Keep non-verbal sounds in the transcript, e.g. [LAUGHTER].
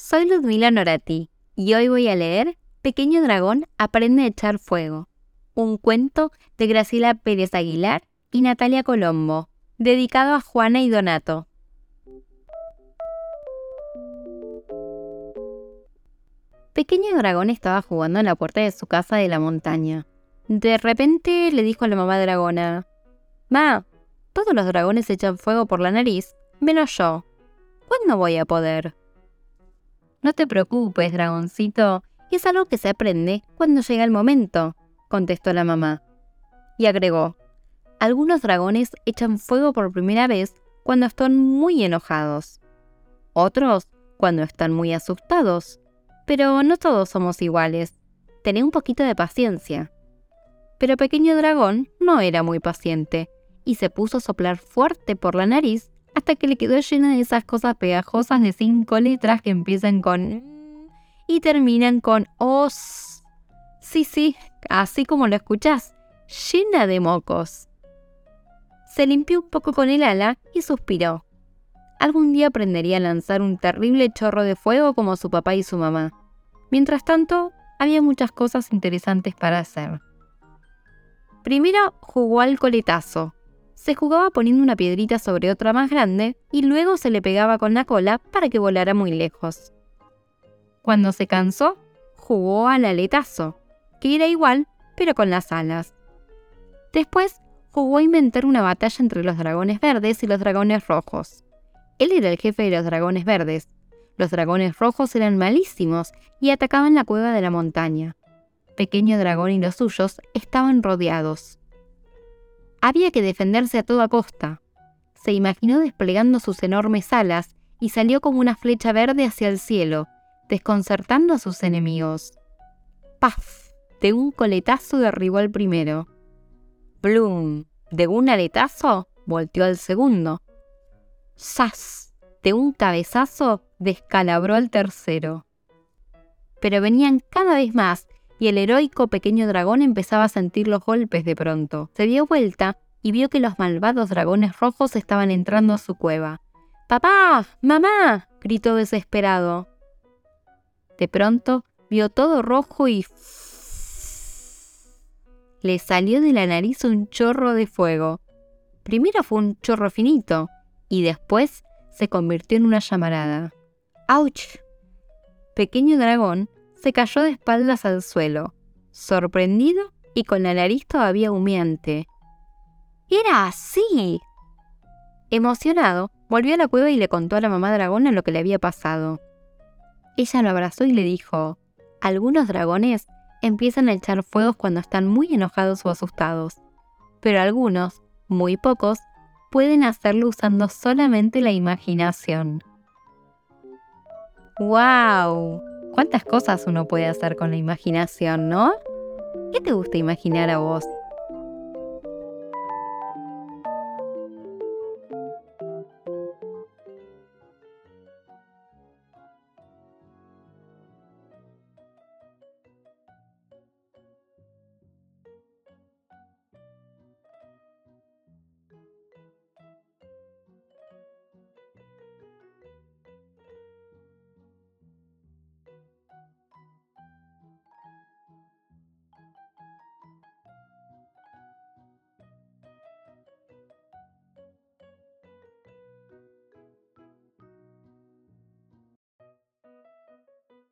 soy Ludmila Norati y hoy voy a leer Pequeño Dragón aprende a echar fuego, un cuento de Graciela Pérez Aguilar y Natalia Colombo, dedicado a Juana y Donato. Pequeño Dragón estaba jugando en la puerta de su casa de la montaña. De repente le dijo a la mamá dragona, Ma, todos los dragones echan fuego por la nariz, menos yo. ¿Cuándo voy a poder? No te preocupes, dragoncito, es algo que se aprende cuando llega el momento, contestó la mamá. Y agregó, algunos dragones echan fuego por primera vez cuando están muy enojados. Otros cuando están muy asustados. Pero no todos somos iguales. Tené un poquito de paciencia. Pero Pequeño Dragón no era muy paciente y se puso a soplar fuerte por la nariz hasta que le quedó llena de esas cosas pegajosas de cinco letras que empiezan con y terminan con os. Sí, sí, así como lo escuchás, llena de mocos. Se limpió un poco con el ala y suspiró. Algún día aprendería a lanzar un terrible chorro de fuego como su papá y su mamá. Mientras tanto, había muchas cosas interesantes para hacer. Primero jugó al coletazo, se jugaba poniendo una piedrita sobre otra más grande y luego se le pegaba con la cola para que volara muy lejos. Cuando se cansó, jugó al aletazo, que era igual, pero con las alas. Después jugó a inventar una batalla entre los dragones verdes y los dragones rojos. Él era el jefe de los dragones verdes. Los dragones rojos eran malísimos y atacaban la cueva de la montaña. Pequeño Dragón y los suyos estaban rodeados. Había que defenderse a toda costa. Se imaginó desplegando sus enormes alas y salió como una flecha verde hacia el cielo, desconcertando a sus enemigos. ¡Paf! De un coletazo derribó al primero. ¡Blum! De un aletazo volteó al segundo. ¡Sas! De un cabezazo descalabró al tercero. Pero venían cada vez más y el heroico pequeño dragón empezaba a sentir los golpes de pronto. Se dio vuelta y vio que los malvados dragones rojos estaban entrando a su cueva. ¡Papá! ¡Mamá! gritó desesperado. De pronto vio todo rojo y... [SNIFFS] Le salió de la nariz un chorro de fuego. Primero fue un chorro finito y después se convirtió en una llamarada. ¡Auch! Pequeño dragón se cayó de espaldas al suelo, sorprendido y con la nariz todavía humeante. ¡Era así! Emocionado, volvió a la cueva y le contó a la mamá dragona lo que le había pasado. Ella lo abrazó y le dijo, algunos dragones empiezan a echar fuegos cuando están muy enojados o asustados, pero algunos, muy pocos, pueden hacerlo usando solamente la imaginación. ¡Wow! ¿Cuántas cosas uno puede hacer con la imaginación, no? ¿Qué te gusta imaginar a vos?